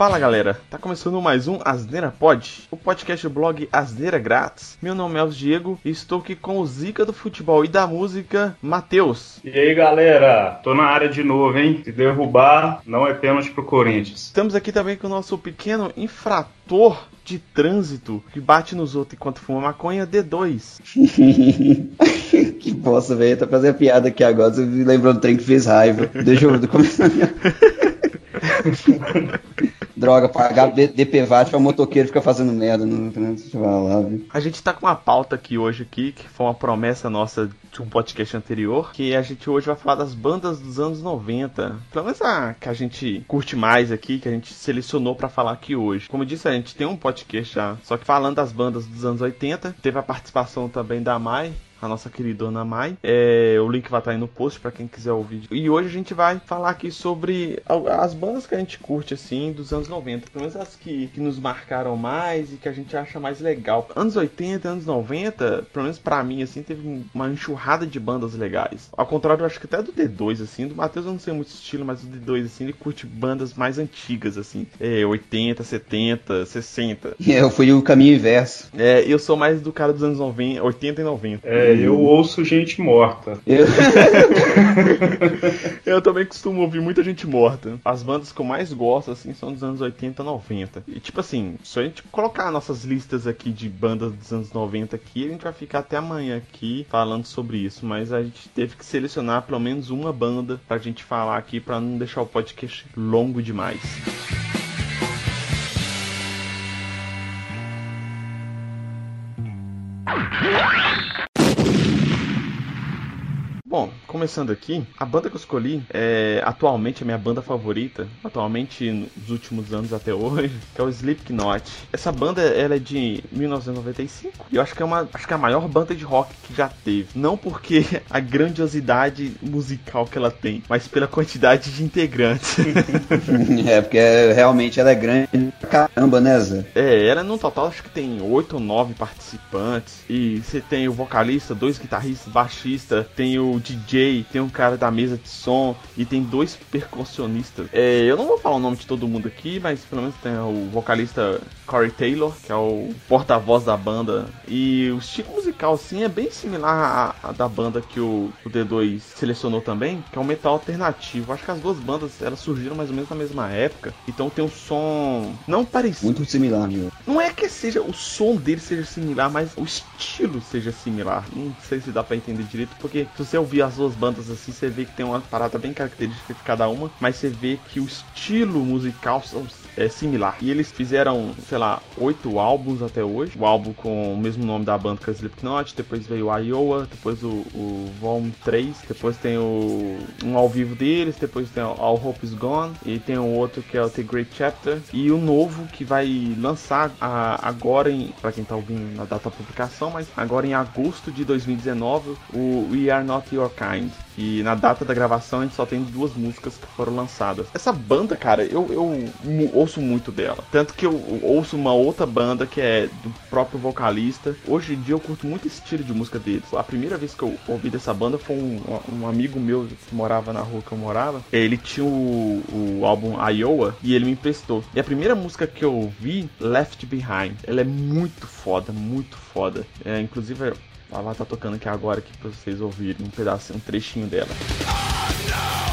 Fala galera, tá começando mais um Asneira Pod, o podcast do blog Asneira Grátis. Meu nome é Elvis Diego e estou aqui com o Zica do futebol e da música, Matheus. E aí galera, tô na área de novo, hein? Se derrubar, não é pênalti pro Corinthians. Estamos aqui também com o nosso pequeno infrator de trânsito que bate nos outros enquanto fuma maconha, D2. que bosta, velho. Tá fazendo piada aqui agora. Você me lembrou do trem que fez raiva. Deixa eu começar. Droga, pagar DPVAT pra motoqueiro ficar fazendo merda no trânsito. Lá, a gente tá com uma pauta aqui hoje aqui, que foi uma promessa nossa de um podcast anterior, que a gente hoje vai falar das bandas dos anos 90. Pelo menos a que a gente curte mais aqui, que a gente selecionou para falar aqui hoje. Como eu disse, a gente tem um podcast já, só que falando das bandas dos anos 80. Teve a participação também da Mai, a nossa querida Ana Mai. É, o link vai estar aí no post para quem quiser ouvir. E hoje a gente vai falar aqui sobre as bandas que a gente curte assim dos anos 90, pelo menos as que, que nos marcaram mais e que a gente acha mais legal. Anos 80, anos 90, pelo menos para mim assim, teve uma enxurrada de bandas legais. Ao contrário, eu acho que até do D2 assim, do Matheus eu não sei muito estilo, mas o D2 assim, ele curte bandas mais antigas assim, é, 80, 70, 60. Eu fui o caminho inverso. É, eu sou mais do cara dos anos 90, 80 e 90. É, é, eu ouço gente morta. Eu... eu também costumo ouvir muita gente morta. As bandas que eu mais gosto, assim, são dos anos 80, 90. E, tipo assim, se a gente colocar nossas listas aqui de bandas dos anos 90 aqui, a gente vai ficar até amanhã aqui falando sobre isso. Mas a gente teve que selecionar pelo menos uma banda pra gente falar aqui, pra não deixar o podcast longo demais. Bom, começando aqui, a banda que eu escolhi é atualmente a minha banda favorita, atualmente nos últimos anos até hoje, que é o Slipknot. Essa banda ela é de 1995 e eu acho que é uma, acho que é a maior banda de rock que já teve. Não porque a grandiosidade musical que ela tem, mas pela quantidade de integrantes. é, porque realmente ela é grande caramba, né, Zé? É, ela no total acho que tem oito ou nove participantes e você tem o vocalista, dois guitarristas, baixista, tem o DJ, tem um cara da mesa de som e tem dois percussionistas. É, eu não vou falar o nome de todo mundo aqui, mas pelo menos tem o vocalista Corey Taylor, que é o porta-voz da banda. E o estilo musical, assim, é bem similar à, à da banda que o, o, D2 selecionou também, que é o metal alternativo. Acho que as duas bandas elas surgiram mais ou menos na mesma época, então tem um som não parecido. Muito similar, meu. Não é que seja o som dele seja similar, mas o estilo seja similar. Não sei se dá para entender direito, porque se você ouvir as duas bandas assim, você vê que tem uma parada bem característica de cada uma, mas você vê que o estilo musical é similar. E eles fizeram, sei lá, oito álbuns até hoje. O álbum com o mesmo nome da banda que é Slipknot, depois veio o Iowa, depois o, o Volume 3, depois tem o um ao vivo deles, depois tem o All Hope Is Gone, e tem o outro que é o The Great Chapter, e o novo que vai lançar a, agora, em, pra quem tá ouvindo na data da publicação, mas agora em agosto de 2019, o We Are Not Your Kind. E na data da gravação a gente só tem duas músicas que foram lançadas. Essa banda, cara, eu, eu ouço muito dela. Tanto que eu ouço uma outra banda que é do próprio vocalista. Hoje em dia eu curto muito esse estilo de música deles. A primeira vez que eu ouvi dessa banda foi um, um amigo meu que morava na rua que eu morava. Ele tinha o, o álbum Iowa e ele me emprestou. E a primeira música que eu ouvi, Left Behind, ela é muito foda, muito foda. É, inclusive ela tá tocando aqui agora aqui pra vocês ouvirem um pedaço, um trechinho dela. E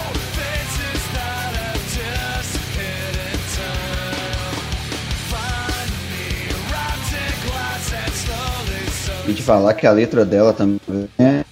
falar que a letra dela também é,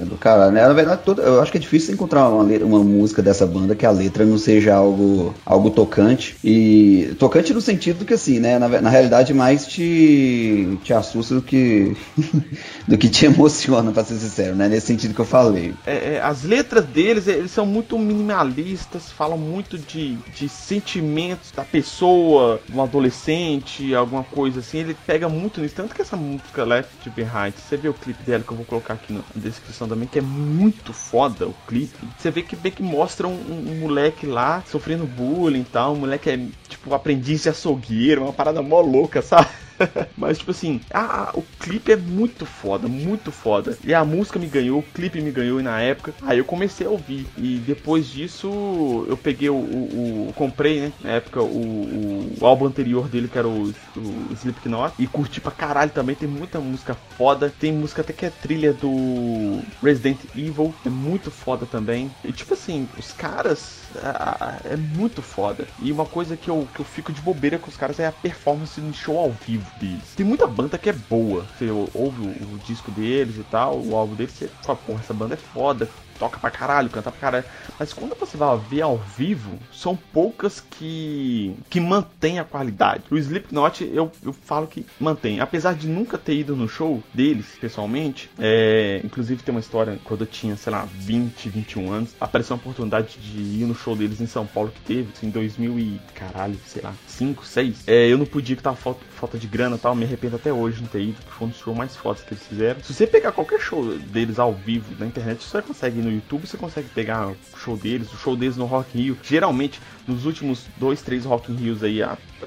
é do caralho, né? Na verdade, toda, eu acho que é difícil encontrar uma, letra, uma música dessa banda que a letra não seja algo, algo tocante. E tocante no sentido que, assim, né? Na, na realidade, mais te, te assusta do que, do que te emociona, pra ser sincero, né? Nesse sentido que eu falei. É, é, as letras deles, eles são muito minimalistas, falam muito de, de sentimentos da pessoa, um adolescente, alguma coisa assim. Ele pega muito nisso. Tanto que essa música Left Behind. Você vê o clipe dela que eu vou colocar aqui na descrição também, que é muito foda o clipe. Você vê que que mostra um, um, moleque lá sofrendo bullying e tal. Um moleque é tipo aprendiz de açougueiro, uma parada mó louca, sabe? Mas, tipo assim, a, o clipe é muito foda, muito foda. E a música me ganhou, o clipe me ganhou na época. Aí eu comecei a ouvir. E depois disso, eu peguei o. o, o comprei, né? Na época, o, o, álbum anterior dele, que era o, o Slipknot. E curti pra caralho também. Tem muita música foda. Tem música até que é trilha do Resident Evil. É muito foda também. E tipo assim, os caras é, é, muito foda. E uma coisa que eu, que eu fico de bobeira com os caras é a performance no show ao vivo deles. Tem muita banda que é boa. Você ouve o, o disco deles e tal, o álbum deles, você fala, porra, essa banda é foda, toca pra caralho, canta pra caralho. Mas quando você vai ver ao vivo, são poucas que que mantém a qualidade. O Slipknot, eu, eu falo que mantém. Apesar de nunca ter ido no show deles, pessoalmente, é, inclusive tem uma história, quando eu tinha, sei lá, 20, 21 anos, apareceu uma oportunidade de ir no show deles em São Paulo que teve, assim, em 2000 e, caralho, sei lá, 5, 6. É, eu não podia que tava falta, falta de grana e tal, me arrependo até hoje de não ter ido, porque foi um dos shows mais fodas que eles fizeram. Se você pegar qualquer show deles ao vivo na internet, você consegue no YouTube, você consegue pegar o show deles, o show deles no Rock in Rio. Geralmente, nos últimos dois, três Rock in Rios aí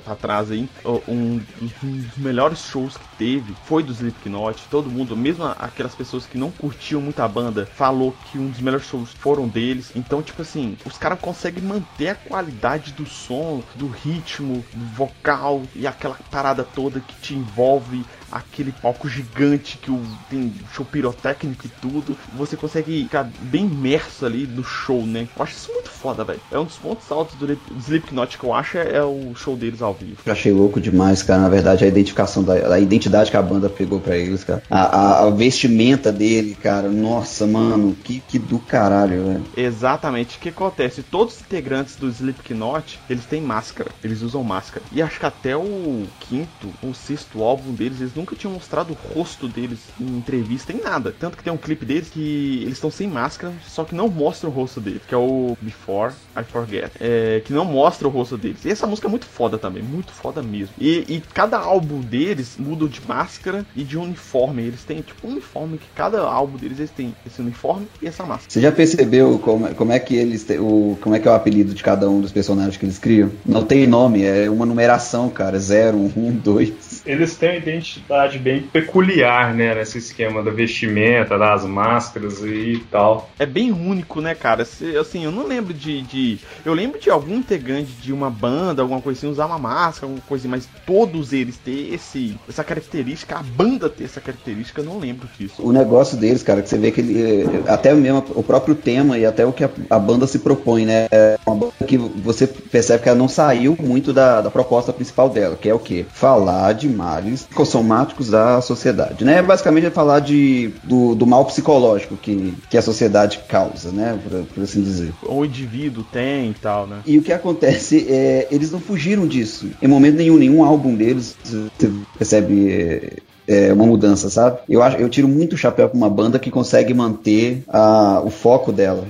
atrás aí, um, um, dos melhores shows que teve foi do Slipknot. Todo mundo, mesmo aquelas pessoas que não curtiam muito a banda, falou que um dos melhores shows foram deles. Então, tipo assim, os caras conseguem manter a qualidade do som, do ritmo, do vocal e aquela parada toda que te envolve aquele palco gigante que o, tem show pirotécnico e tudo. Você consegue ficar bem imerso ali no show, né? Eu acho isso muito foda, velho. É um dos pontos altos do Slipknot que eu acho é, é o show deles ao vivo. Eu achei louco demais, cara. Na verdade, a identificação da a identidade que a banda pegou para eles, cara. A, a, a, vestimenta dele, cara. Nossa, mano, que, que do caralho, velho. Exatamente. O que acontece? Todos os integrantes do Slipknot, eles têm máscara. Eles usam máscara. E acho que até o quinto ou sexto álbum deles, eles nunca tinham mostrado o rosto deles em entrevista, em nada. Tanto que tem um clipe deles que eles estão sem máscara, só que não mostra o rosto deles, que é o Before I Forget. É, que não mostra o rosto deles. E essa música é muito foda também, muito foda mesmo. E, e cada álbum deles muda de máscara e de uniforme. Eles têm tipo um uniforme que cada álbum deles eles têm esse uniforme e essa máscara. Você já percebeu como, como é que eles o como é que é o apelido de cada um dos personagens que eles criam? Não tem nome, é uma numeração, cara. Zero, um, dois eles têm uma identidade bem peculiar, né? Nesse esquema da vestimenta, das máscaras e tal. É bem único, né, cara? Assim, eu não lembro de, de. Eu lembro de algum integrante de uma banda, alguma coisa assim, usar uma máscara, alguma coisa assim, mas todos eles ter esse, essa característica, a banda ter essa característica, eu não lembro disso. O negócio deles, cara, que você vê que ele. Até mesmo o próprio tema e até o que a, a banda se propõe, né? É uma banda que você percebe que ela não saiu muito da, da proposta principal dela, que é o quê? Falar de males psicossomáticos da sociedade, né? Basicamente é falar de, do, do mal psicológico que, que a sociedade causa, né? Por, por assim dizer. O indivíduo tem e tal, né? E o que acontece é, eles não fugiram disso. Em momento nenhum, nenhum álbum deles, você percebe é, é, uma mudança, sabe? Eu acho, eu tiro muito chapéu pra uma banda que consegue manter a, o foco dela,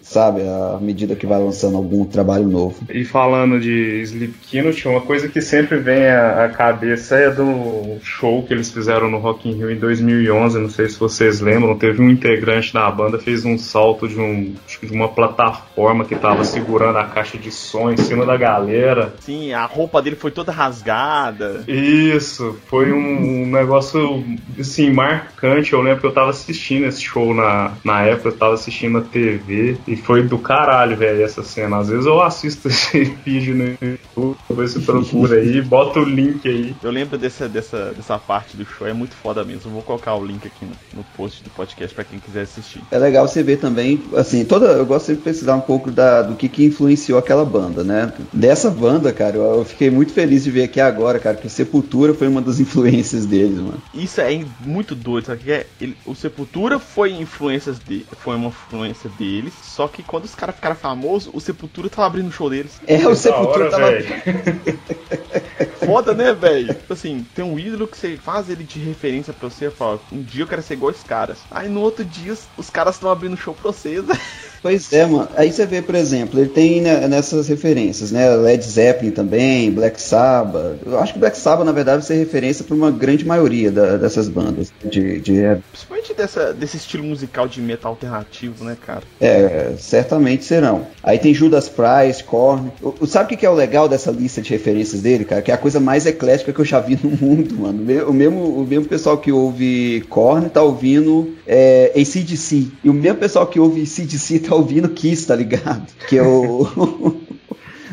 sabe? À medida que vai lançando algum trabalho novo. E falando de Slipknot, uma coisa que sempre vem à, à cabeça é do show que eles fizeram no Rock in Rio em 2011. Não sei se vocês lembram, teve um integrante da banda fez um salto de um de uma plataforma que tava segurando a caixa de som em cima da galera. Sim, a roupa dele foi toda rasgada. Isso, foi um, um negócio negócio, assim, marcante. Eu lembro que eu tava assistindo esse show na, na época, eu tava assistindo na TV e foi do caralho, velho, essa cena. Às vezes eu assisto esse vídeo no YouTube, você procura aí, bota o link aí. Eu lembro dessa, dessa, dessa parte do show, é muito foda mesmo. Eu vou colocar o link aqui no, no post do podcast para quem quiser assistir. É legal você ver também, assim, toda. Eu gosto sempre de precisar um pouco da, do que, que influenciou aquela banda, né? Dessa banda, cara, eu, eu fiquei muito feliz de ver aqui agora, cara, que Sepultura foi uma das influências deles mano. Isso é muito doido, sabe? É, ele, o Sepultura foi influências de, foi uma influência deles, só que quando os caras ficaram famosos, o Sepultura tava abrindo o show deles. É, o Sepultura hora, tava. Foda, né, velho? Tipo assim, tem um ídolo que você faz ele de referência pra você e fala, um dia eu quero ser igual esses caras. Aí no outro dia os, os caras estão abrindo show pra vocês. Pois é, mano. Aí você vê, por exemplo, ele tem né, nessas referências, né? Led Zeppelin também, Black Sabbath. Eu acho que Black Sabbath, na verdade, vai ser referência para uma grande maioria da, dessas bandas de, de Principalmente dessa, desse estilo musical de metal alternativo, né, cara? É, certamente serão. Aí tem Judas Priest, Korn. O, sabe o que é o legal dessa lista de referências dele, cara? Que é a coisa mais eclética que eu já vi no mundo, mano. O mesmo, o mesmo pessoal que ouve Korn tá ouvindo é, ACDC. E o mesmo pessoal que ouve ACDC tá ouvindo Kiss, tá ligado? Que o.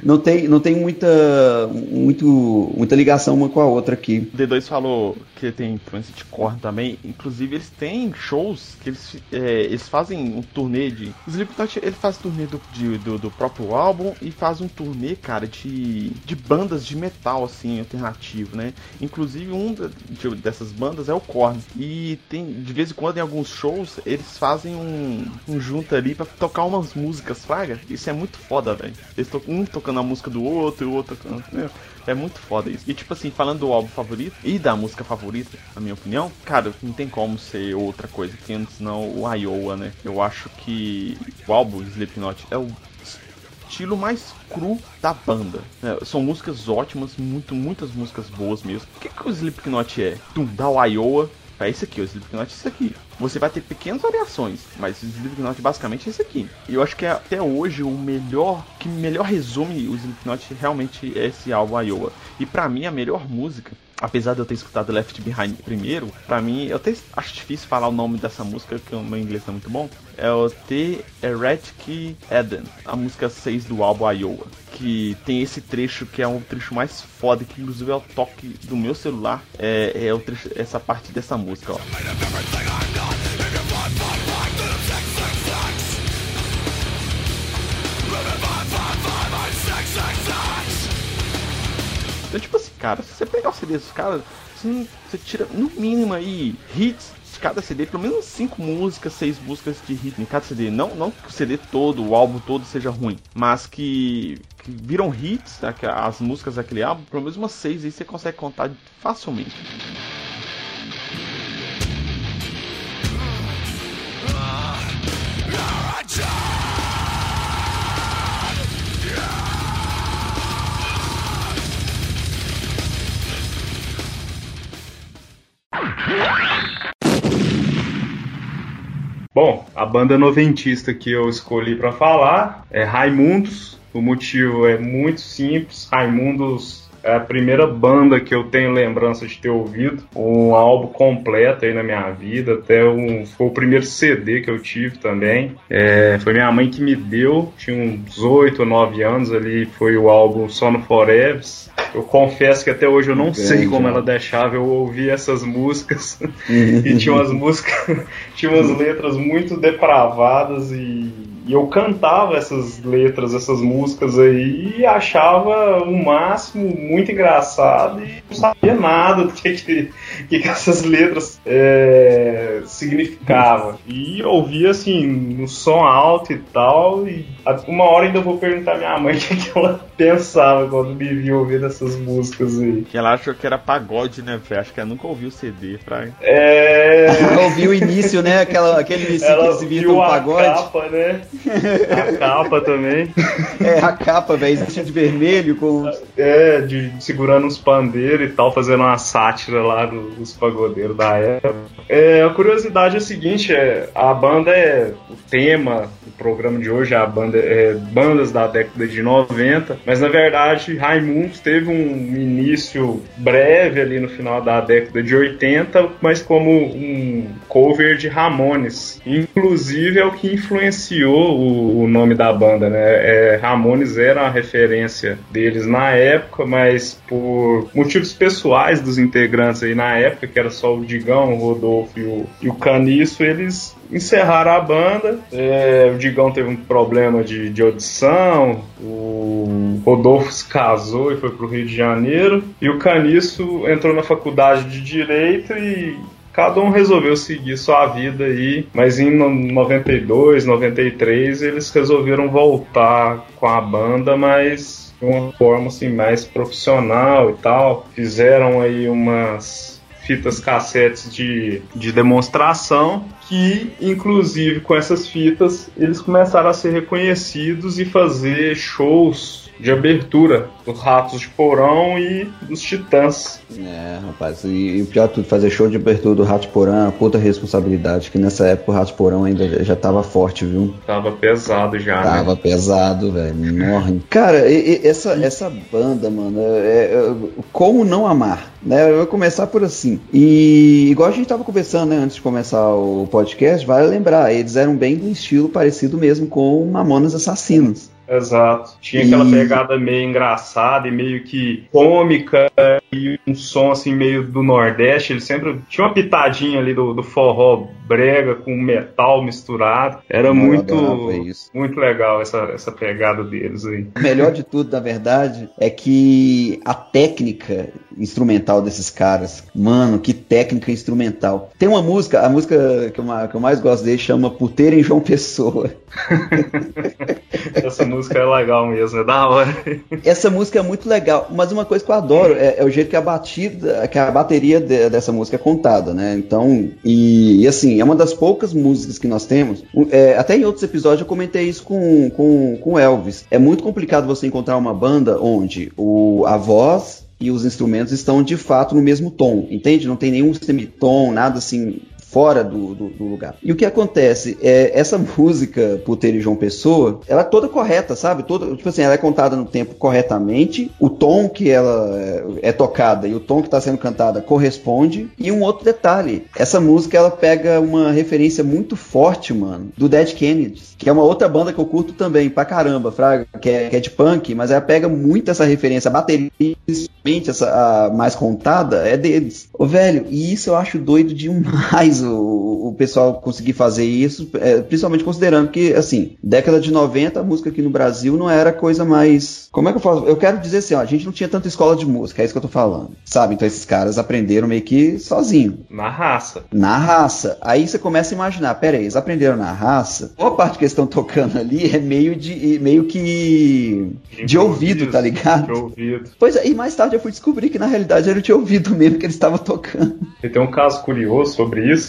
não tem, não tem muita, muito, muita ligação uma com a outra aqui. O D2 falou que tem influência de Korn também. Inclusive, eles têm shows que eles, é, eles fazem um turnê de. Os Slipknot ele faz turnê do, de, do, do, próprio álbum e faz um turnê, cara, de, de bandas de metal, assim, alternativo, né? Inclusive, um de, dessas bandas é o Korn. E tem, de vez em quando, em alguns shows, eles fazem um, um junto ali pra tocar umas músicas, fraga. Isso é muito foda, velho. Eles tocam um tocando tocando a música do outro e o outro tocando. Meu, é muito foda isso. E tipo assim, falando do álbum favorito e da música favorita, na minha opinião, cara, não tem como ser outra coisa que senão o Iowa, né? Eu acho que o álbum Slipknot é o estilo mais cru da banda. É, são músicas ótimas, muito, muitas músicas boas mesmo. O que, que o Slipknot é? Tum, da Iowa é esse aqui, o Slipknot é esse aqui. Você vai ter pequenas variações, mas o Slipknot basicamente é esse aqui. E eu acho que é, até hoje o melhor, que melhor resume o Slipknot realmente é esse álbum Iowa. E para mim a melhor música apesar de eu ter escutado Left Behind primeiro, para mim, eu até acho difícil falar o nome dessa música, que o meu inglês é muito bom. É o The Heretic Eden, a música 6 do álbum Iowa. Que tem esse trecho que é um trecho mais foda, que inclusive é o toque do meu celular. É, é o trecho, essa parte dessa música, ó. Então, tipo assim, cara, se você pegar o CD dos caras, você, você tira no mínimo aí hits de cada CD, pelo menos cinco músicas, seis músicas de hit em cada CD. Não, não que o CD todo, o álbum todo seja ruim, mas que, que viram hits, né, as músicas daquele álbum, pelo menos umas seis aí você consegue contar facilmente. A banda noventista que eu escolhi para falar é Raimundos. O motivo é muito simples. Raimundos é a primeira banda que eu tenho lembrança de ter ouvido. Um álbum completo aí na minha vida. Até um, foi o primeiro CD que eu tive também. É, foi minha mãe que me deu. Tinha uns 8 ou 9 anos ali. Foi o álbum Sono Forever. Eu confesso que até hoje eu não sei como ela deixava eu ouvir essas músicas. e tinha umas músicas, tinha umas letras muito depravadas e e eu cantava essas letras, essas músicas aí e achava o máximo muito engraçado e não sabia nada do que, que, que essas letras é, significavam. E ouvia assim, no som alto e tal. E uma hora ainda vou perguntar à minha mãe o que, que ela pensava quando me via ouvindo essas músicas aí. Que ela achou que era pagode, né, velho? Acho que ela nunca ouviu o CD, pra... É. Ela ouviu o início, né? Aquela, aquele início ela que viu um pagode. Capa, né? A capa também. É, a capa, velho, de vermelho com. É, de, segurando uns pandeiros e tal, fazendo uma sátira lá dos pagodeiros da época. É, a curiosidade é a seguinte: é, a banda é. O tema do programa de hoje é a banda é bandas da década de 90, mas na verdade Raimundos teve um início breve ali no final da década de 80, mas como um cover de Ramones. Inclusive é o que influenciou o o, nome da banda, né? É, Ramones era a referência deles na época, mas por motivos pessoais dos integrantes aí na época, que era só o Digão, o Rodolfo e o, e o Caniço, eles encerraram a banda. É, o Digão teve um problema de, de audição, o Rodolfo se casou e foi pro Rio de Janeiro, e o Caniço entrou na faculdade de Direito e cada um resolveu seguir sua vida aí, mas em 92, 93 eles resolveram voltar com a banda, mas de uma forma assim mais profissional e tal. Fizeram aí umas fitas cassetes de, de demonstração que, inclusive, com essas fitas, eles começaram a ser reconhecidos e fazer shows de abertura dos Ratos de Porão e dos Titãs. É, rapaz, e, e o pior de tudo, fazer show de abertura do Rato de Porão é uma puta responsabilidade, que nessa época o Rato de Porão ainda já tava forte, viu? Tava pesado já, Tava né? pesado, velho, morre. Cara, e, e essa, essa banda, mano, é, é, como não amar? Né, eu vou começar por assim. E igual a gente tava conversando né, antes de começar o podcast, vale lembrar, eles eram bem do estilo parecido mesmo com Mamonas Assassinos. Exato. Tinha aquela pegada meio engraçada e meio que cômica e um som assim meio do Nordeste. Ele sempre tinha uma pitadinha ali do, do forró brega com metal misturado. Era Eu muito muito legal essa, essa pegada deles aí. O melhor de tudo, na verdade, é que a técnica instrumental desses caras, mano, que técnica instrumental. Tem uma música, a música que eu, que eu mais gosto dele chama Puteira em João Pessoa. Essa música é legal mesmo, é da hora. Essa música é muito legal, mas uma coisa que eu adoro é, é o jeito que a batida, que a bateria de- dessa música é contada, né? Então, e, e assim, é uma das poucas músicas que nós temos. É, até em outros episódios eu comentei isso com, com, com Elvis. É muito complicado você encontrar uma banda onde o, a voz e os instrumentos estão de fato no mesmo tom, entende? Não tem nenhum semitom, nada assim fora do, do, do lugar. E o que acontece é essa música Puteiro e João Pessoa, ela é toda correta, sabe? Toda, tipo assim, ela é contada no tempo corretamente, o tom que ela é, é tocada e o tom que está sendo cantada corresponde. E um outro detalhe, essa música ela pega uma referência muito forte, mano, do Dead Kennedys, que é uma outra banda que eu curto também pra caramba, fraga, que é, que é de punk, mas ela pega muito essa referência, a bateria principalmente essa a mais contada é deles. Ô, velho, e isso eu acho doido demais o, o pessoal conseguir fazer isso, é, principalmente considerando que, assim, década de 90, a música aqui no Brasil não era coisa mais. Como é que eu falo? Eu quero dizer assim, ó, a gente não tinha tanta escola de música, é isso que eu tô falando. Sabe? Então esses caras aprenderam meio que sozinho. Na raça. Na raça. Aí você começa a imaginar, pera aí, eles aprenderam na raça. Boa parte que eles estão tocando ali é meio de meio que de ouvido, tá ligado? De ouvido. Pois é, e mais tarde eu fui descobrir que na realidade era de ouvido mesmo que eles estavam tocando. E tem um caso curioso sobre isso,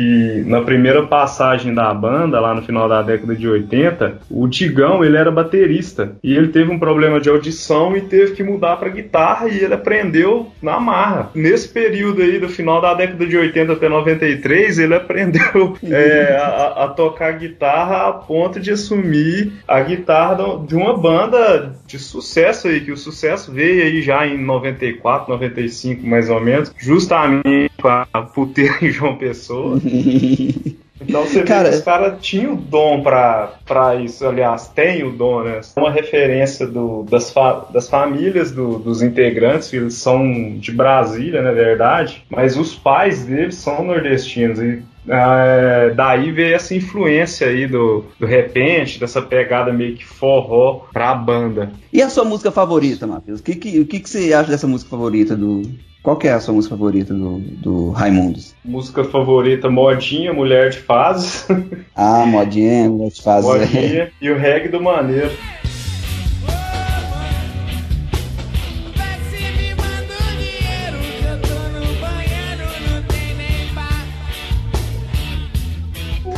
que na primeira passagem da banda, lá no final da década de 80, o Digão, ele era baterista, e ele teve um problema de audição e teve que mudar para guitarra, e ele aprendeu na marra. Nesse período aí, do final da década de 80 até 93, ele aprendeu é, a, a tocar guitarra a ponto de assumir a guitarra de uma banda de sucesso aí, que o sucesso veio aí já em 94, 95 mais ou menos, justamente com a puteira em João Pessoa. Então você Cara- vê que os caras tinham o dom pra, pra isso, aliás, tem o dom, né? Uma referência do, das, fa- das famílias do- dos integrantes, eles são de Brasília, na verdade, mas os pais deles são nordestinos e é, daí veio essa influência aí do, do repente, dessa pegada meio que forró pra banda. E a sua música favorita, Matheus? O que, que, o que, que você acha dessa música favorita do. Qual que é a sua música favorita do, do Raimundos? Música favorita, Modinha, Mulher de Fases, Ah, modinha, vou te fazer. Modinha e o reggae do Maneiro.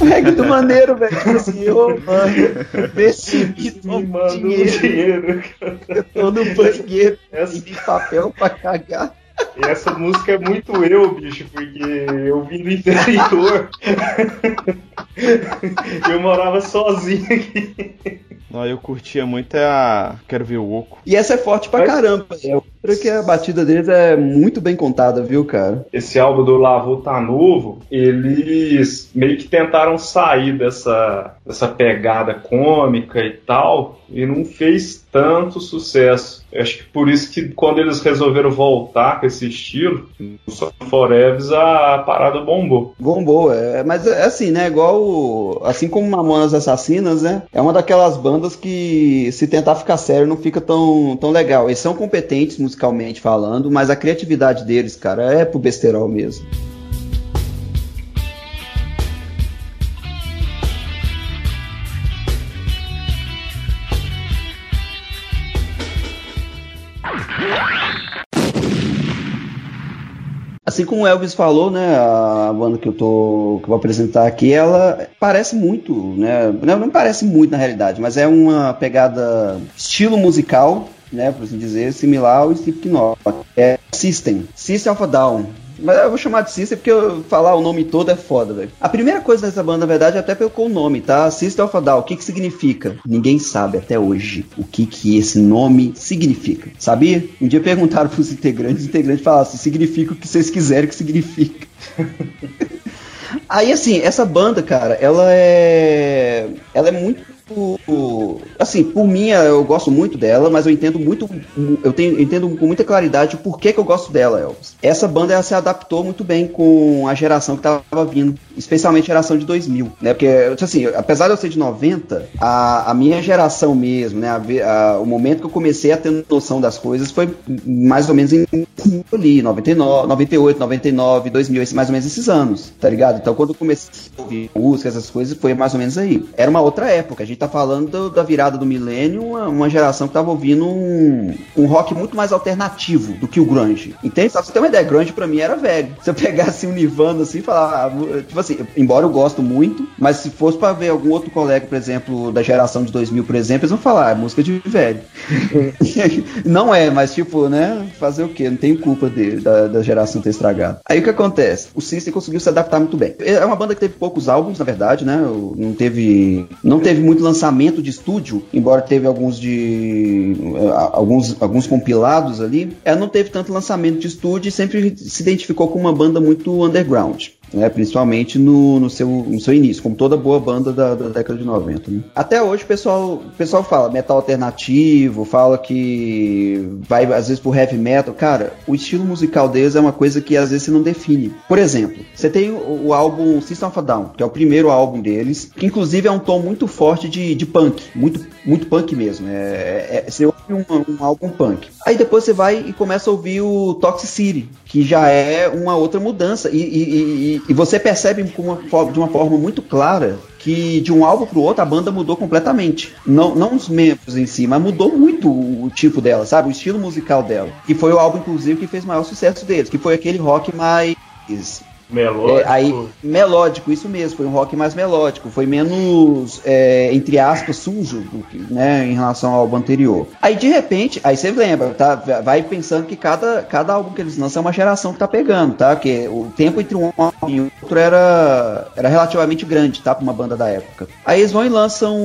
Reggae do maneiro, velho. Assim, ô, mano, se me o dinheiro. dinheiro. Eu tô no banheiro e tem papel pra cagar. E essa música é muito eu, bicho, porque eu vim do interior. eu morava sozinho aqui. Não, eu curtia muito é a Quero Ver o Oco. E essa é forte pra Mas- caramba. É outra que a batida deles é muito bem contada, viu, cara? Esse álbum do Lavô Tá Novo, eles meio que tentaram sair dessa, dessa pegada cômica e tal, e não fez tanto sucesso. Eu acho que por isso que quando eles resolveram voltar com esse estilo, o Son Forever a parada bombou. Bombou, é, mas é assim, né? Igual. o- Assim como Mamonas Assassinas, né? É uma daquelas bandas que, se tentar ficar sério, não fica tão, tão legal. Eles são competentes musicalmente falando, mas a criatividade deles, cara, é pro besterol mesmo. Assim como o Elvis falou, né, a banda que eu tô que vou apresentar aqui, ela parece muito, né, não, não parece muito na realidade, mas é uma pegada estilo musical, né, por assim dizer, similar ao Slipknot. É System, System of a Down. Mas eu vou chamar de System porque eu falar o nome todo é foda, velho. A primeira coisa dessa banda, na verdade, é até pelo nome, tá? System of a Down. O que que significa? Ninguém sabe até hoje o que que esse nome significa. Sabia? Um dia perguntaram pros integrantes, os integrantes falaram assim, significa o que vocês quiserem que significa. Aí, assim, essa banda, cara, ela é. Ela é muito. Assim, por mim, eu gosto muito dela, mas eu entendo muito. Eu, tenho, entendo com muita claridade o porquê que eu gosto dela, Elvis. Essa banda ela se adaptou muito bem com a geração que tava vindo, especialmente a geração de 2000, né? Porque, assim, apesar de eu ser de 90, a, a minha geração mesmo, né? A, a, o momento que eu comecei a ter noção das coisas foi mais ou menos em ali, 99, 98, 99, 2000, mais ou menos esses anos, tá ligado? Então, quando eu comecei a ouvir música, essas coisas, foi mais ou menos aí. Era uma outra época, a gente tá falando do, da virada do milênio, uma, uma, geração que tava ouvindo um, um rock muito mais alternativo do que o grunge. Entende? Só pra você ter uma ideia, grunge pra mim era velho. Se eu pegasse um Nirvana assim e falar, ah, tipo assim, embora eu gosto muito, mas se fosse pra ver algum outro colega, por exemplo, da geração de 2000, por exemplo, eles vão falar, é música de velho. Não é, mas tipo, né, fazer o quê? Não tem culpa dele, da, da geração ter estragado. Aí o que acontece? O System conseguiu se adaptar muito bem. É uma banda que teve poucos álbuns, na verdade, né? Não teve, não teve muito lançamento de estúdio, embora teve alguns de alguns, alguns compilados ali. Ela não teve tanto lançamento de estúdio e sempre se identificou com uma banda muito underground né, principalmente no, no, seu, no seu início, como toda boa banda da, da década de 90. Né? Até hoje o pessoal, o pessoal fala metal alternativo, fala que vai às vezes pro heavy metal. Cara, o estilo musical deles é uma coisa que às vezes você não define. Por exemplo, você tem o, o álbum System of a Down, que é o primeiro álbum deles, que inclusive é um tom muito forte de, de punk, muito, muito punk mesmo. É, é, é você um, um álbum punk. Aí depois você vai e começa a ouvir o Toxicity, que já é uma outra mudança. E, e, e, e você percebe uma, de uma forma muito clara que de um álbum pro outro a banda mudou completamente. Não, não os membros em si, mas mudou muito o tipo dela, sabe? O estilo musical dela. E foi o álbum, inclusive, que fez o maior sucesso deles, que foi aquele rock mais Melódico. É, aí, melódico, isso mesmo, foi um rock mais melódico, foi menos, é, entre aspas, sujo, né, em relação ao álbum anterior. Aí, de repente, aí você lembra, tá? Vai pensando que cada, cada álbum que eles lançam é uma geração que tá pegando, tá? Porque o tempo entre um álbum e outro era, era relativamente grande, tá? Pra uma banda da época. Aí eles vão e lançam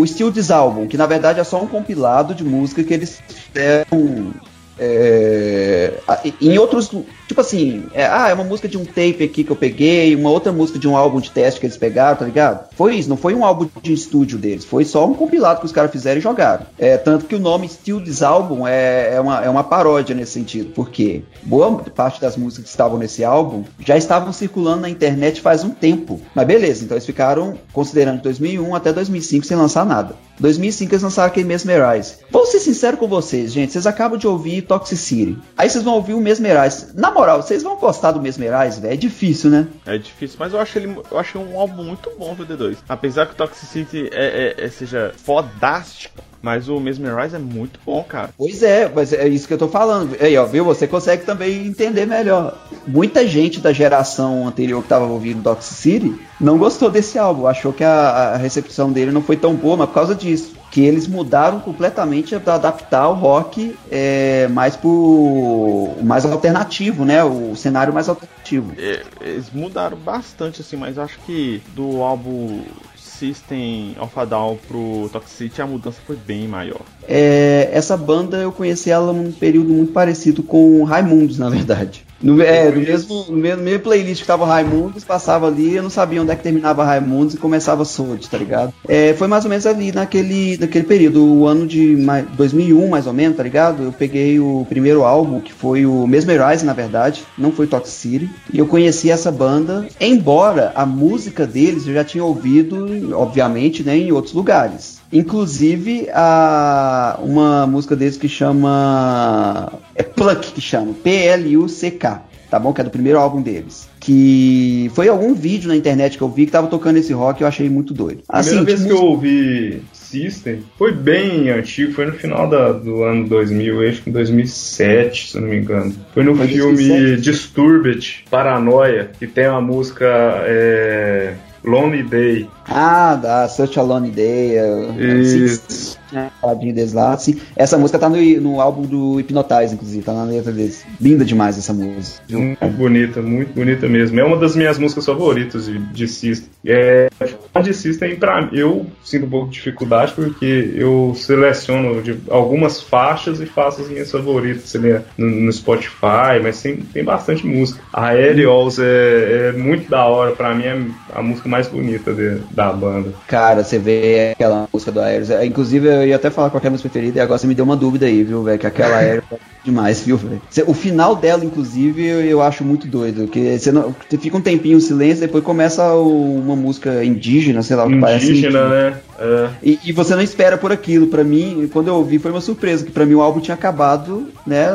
o Steel This que na verdade é só um compilado de música que eles fizeram é, em outros, tipo assim, é, ah, é uma música de um tape aqui que eu peguei, uma outra música de um álbum de teste que eles pegaram, tá ligado? Foi isso, não foi um álbum de estúdio deles, foi só um compilado que os caras fizeram e jogaram. É, tanto que o nome Still This Album é, é, uma, é uma paródia nesse sentido, porque boa parte das músicas que estavam nesse álbum já estavam circulando na internet faz um tempo. Mas beleza, então eles ficaram, considerando 2001 até 2005 sem lançar nada. 2005 eles lançaram aquele Mesmerize. Vou ser sincero com vocês, gente, vocês acabam de ouvir Toxicity. Aí vocês vão ouvir o Mesmerize. Na moral, vocês vão gostar do Mesmerize, velho? É difícil, né? É difícil, mas eu acho ele eu achei um álbum muito bom do D2. Apesar que o Toxicity é, é, é, seja fodástico, mas o Mesmerize é muito bom, cara. Pois é, mas é isso que eu tô falando. Aí, ó, viu? Você consegue também entender melhor. Muita gente da geração anterior que tava ouvindo Toxicity não gostou desse álbum, achou que a, a recepção dele não foi tão boa, mas por causa disso que eles mudaram completamente para adaptar o rock é, mais pro mais alternativo, né? O cenário mais alternativo. É, eles mudaram bastante assim, mas acho que do álbum System of a Down pro Toxicity a mudança foi bem maior. É, essa banda eu conheci ela num período muito parecido com Raimundos, na verdade. No, é, no mesmo, no mesmo, playlist que tava Raimundos, passava ali, eu não sabia onde é que terminava Raimundos e começava Sword, tá ligado? É, foi mais ou menos ali naquele, naquele período, o ano de 2001, mais ou menos, tá ligado? Eu peguei o primeiro álbum, que foi o Mesmerize, na verdade, não foi Toxic City, e eu conheci essa banda, embora a música deles eu já tinha ouvido, obviamente, né, em outros lugares. Inclusive, a, uma música deles que chama. É Pluck que chama, P-L-U-C-K, tá bom? Que é do primeiro álbum deles. Que foi algum vídeo na internet que eu vi que tava tocando esse rock e eu achei muito doido. A primeira assim, vez tipo, que eu ouvi System foi bem antigo, foi no final da- do ano 2000, acho que em 2007, se não me engano. Foi no Foi filme 2007? Disturbed, Paranoia, que tem a música é, Lonely Day. Ah, da Such a Lonely Day. é, Isso. Faladinho deles lá, assim. Essa música tá no, no álbum do Hypnotize, inclusive, tá na letra deles. Linda demais essa música. Muito bonita, muito bonita mesmo. É uma das minhas músicas favoritas de, de System. É, de System, pra eu sinto um pouco de dificuldade porque eu seleciono de algumas faixas e faço as minhas favoritas lá, no, no Spotify, mas tem, tem bastante música. A Aerials é, é muito da hora, pra mim é a música mais bonita de- da banda. Cara, você vê aquela música do Aeros. é, Inclusive, eu ia até falar qual é a música preferida e agora você me deu uma dúvida aí, viu, velho? Que aquela Aeros é demais, viu, velho? O final dela, inclusive, eu, acho muito doido. Que você não, você fica um tempinho em silêncio, depois começa o- uma música indígena, sei lá, o que parece. Indígena, né? É. E, e você não espera por aquilo. Pra mim, quando eu ouvi, foi uma surpresa. Que pra mim o álbum tinha acabado, né?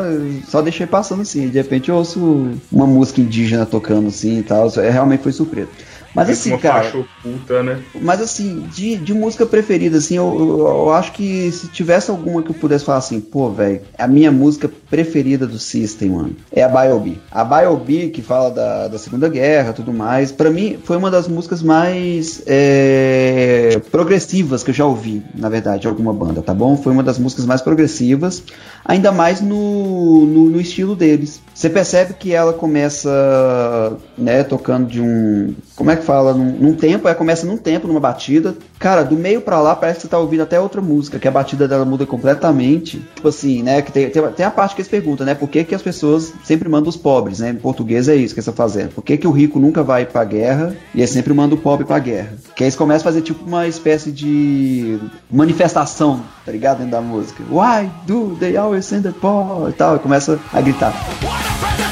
Só deixei passando assim. De repente eu ouço uma música indígena tocando assim e tal. É, realmente foi surpresa. Mas assim, uma cara. faixa oculta, né? Mas assim, de, de música preferida, assim, eu, eu, eu acho que se tivesse alguma que eu pudesse falar assim, pô, velho, a minha música preferida do System, mano, é a Biobi. A Biobi, que fala da, da Segunda Guerra tudo mais, pra mim foi uma das músicas mais é, progressivas que eu já ouvi, na verdade, de alguma banda, tá bom? Foi uma das músicas mais progressivas, ainda mais no, no, no estilo deles. Você percebe que ela começa, né, tocando de um. Como é que fala? Num, num tempo, ela começa num tempo, numa batida. Cara, do meio pra lá parece que você tá ouvindo até outra música, que a batida dela muda completamente. Tipo assim, né? Que tem, tem, tem a parte que eles perguntam, né? Por que, que as pessoas sempre mandam os pobres, né? Em português é isso que eles estão fazendo. Por que, que o rico nunca vai pra guerra e eles sempre mandam o pobre pra guerra? Que aí eles começam a fazer tipo uma espécie de manifestação, tá ligado? Dentro da música. Why do they always send the poor? E tal, e começa a gritar. Why don't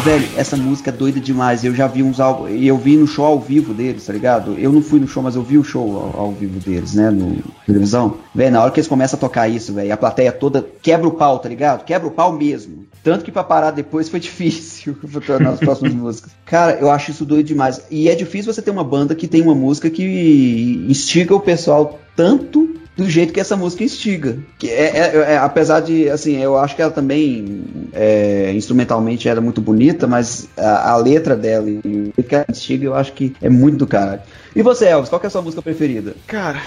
velho, essa música é doida demais. Eu já vi uns álbuns. Eu vi no show ao vivo deles, tá ligado? Eu não fui no show, mas eu vi o show ao, ao vivo deles, né? No televisão. Velho, na hora que eles começam a tocar isso, velho, a plateia toda quebra o pau, tá ligado? Quebra o pau mesmo. Tanto que pra parar depois foi difícil nas próximas músicas. Cara, eu acho isso doido demais. E é difícil você ter uma banda que tem uma música que instiga o pessoal tanto do jeito que essa música instiga. Que é, é- é- apesar de, assim, eu acho que ela também é, instrumentalmente era muito bonita, mas a, a letra dela e o que ela instiga, eu acho que é muito do caralho. E você, Elvis, qual é a sua música preferida? Cara,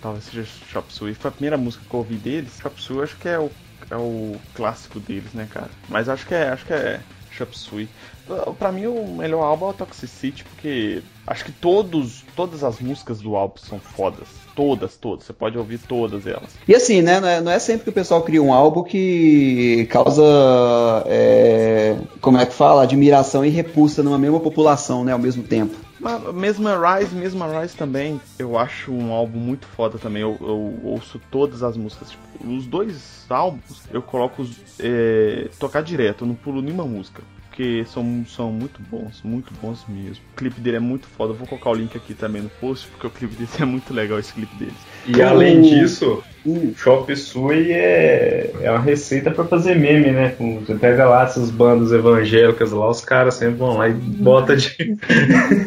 talvez seja Chop Suey. Foi a primeira música que eu ouvi deles. Chop Suey acho que é o, é o clássico deles, né, cara? Mas acho que é, acho que é Chop Pra mim o melhor álbum é o Toxicity, porque acho que todos, todas as músicas do álbum são fodas. Todas, todas. Você pode ouvir todas elas. E assim, né, não é, não é sempre que o pessoal cria um álbum que causa, é, como é que fala, admiração e repulsa numa mesma população, né, ao mesmo tempo. Mas mesmo a Rise, mesmo a Rise também, eu acho um álbum muito foda também. Eu, eu ouço todas as músicas. Tipo, os dois álbuns eu coloco é, tocar direto, eu não pulo nenhuma música. Porque são, são muito bons, muito bons mesmo. O clipe dele é muito foda. Eu vou colocar o link aqui também no post, porque o clipe dele é muito legal, esse clipe deles. E além disso, Hum. Chop Suey é, é uma receita pra fazer meme, né? Com- Você pega lá essas bandas evangélicas lá, os caras sempre vão lá e bota de.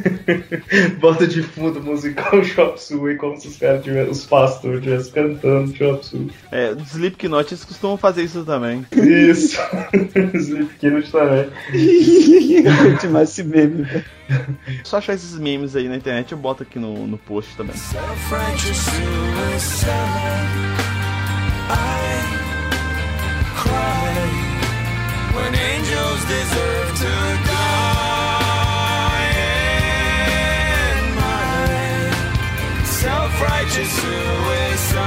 bota de fundo musical Chop Suey, como se os caras tivessem, os pastores estivessem cantando Chop Suey. É, os Slipknot eles costumam fazer isso também. Isso! Slipknot também. Demais esse meme, velho. Só achar esses memes aí na internet, eu boto aqui no, no post também. Self-righteous suicide. I cry when angels deserve to die. And my self-righteous suicide.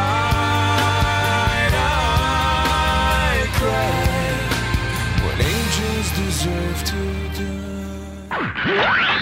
I cry when angels deserve to die.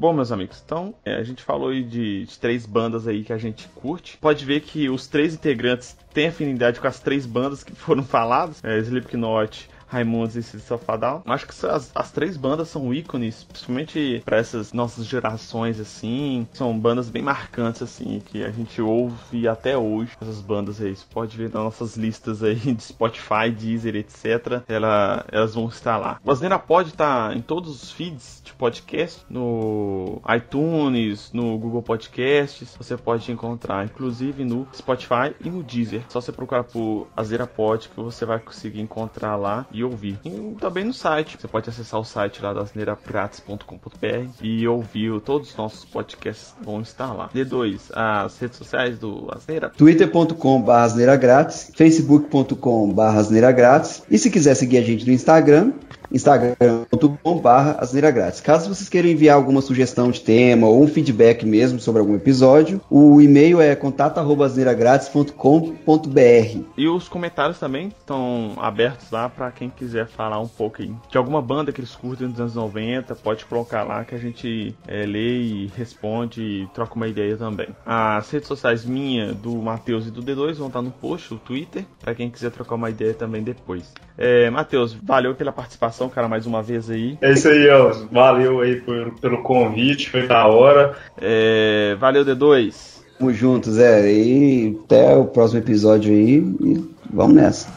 Bom, meus amigos, então é, a gente falou aí de, de três bandas aí que a gente curte. Pode ver que os três integrantes têm afinidade com as três bandas que foram faladas: é, Slipknot, Raimundos e a Down. Acho que as, as três bandas são ícones, principalmente para essas nossas gerações, assim. São bandas bem marcantes, assim, que a gente ouve até hoje. Essas bandas aí, você pode ver nas nossas listas aí de Spotify, Deezer, etc. Ela, elas vão estar lá. O Asneira pode estar em todos os feeds de podcast, no iTunes, no Google Podcasts. Você pode encontrar, inclusive no Spotify e no Deezer. Só você procurar por Azeira Pod que você vai conseguir encontrar lá ouvir. E também no site. Você pode acessar o site lá da asneiraprates.com.br e ouvir todos os nossos podcasts vão estar lá. D2, as redes sociais do Asneira. twitter.com.br asneira grátis, facebook.com.br asneira grátis e se quiser seguir a gente no Instagram, instagram.com.br. Caso vocês queiram enviar alguma sugestão de tema ou um feedback mesmo sobre algum episódio, o e-mail é contato@asneiragratis.com.br. E os comentários também estão abertos lá para quem quiser falar um pouco aí de alguma banda que eles curtem dos anos 90, pode colocar lá que a gente é, lê e responde e troca uma ideia também. As redes sociais minha, do Matheus e do D2 vão estar no post, o Twitter, para quem quiser trocar uma ideia também depois. É, Matheus, valeu pela participação, cara, mais uma vez aí. É isso aí, ó. Valeu aí por, pelo convite, foi da hora. É, valeu, D2. Tamo juntos, Zé. E até o próximo episódio aí. E vamos nessa.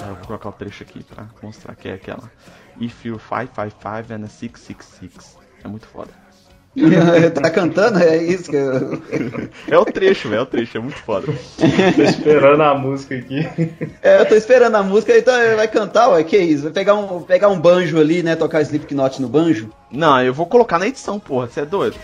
Ah, vou colocar o trecho aqui pra mostrar que é aquela. If you 555 and a 666. É muito foda. tá cantando? É isso que eu... É o trecho, velho, é o trecho, é muito foda. Tô esperando a música aqui. É, eu tô esperando a música, então ele vai cantar, ué, que isso? Vai pegar um, pegar um banjo ali, né? Tocar Slipknot no banjo? Não, eu vou colocar na edição, porra, você é doido.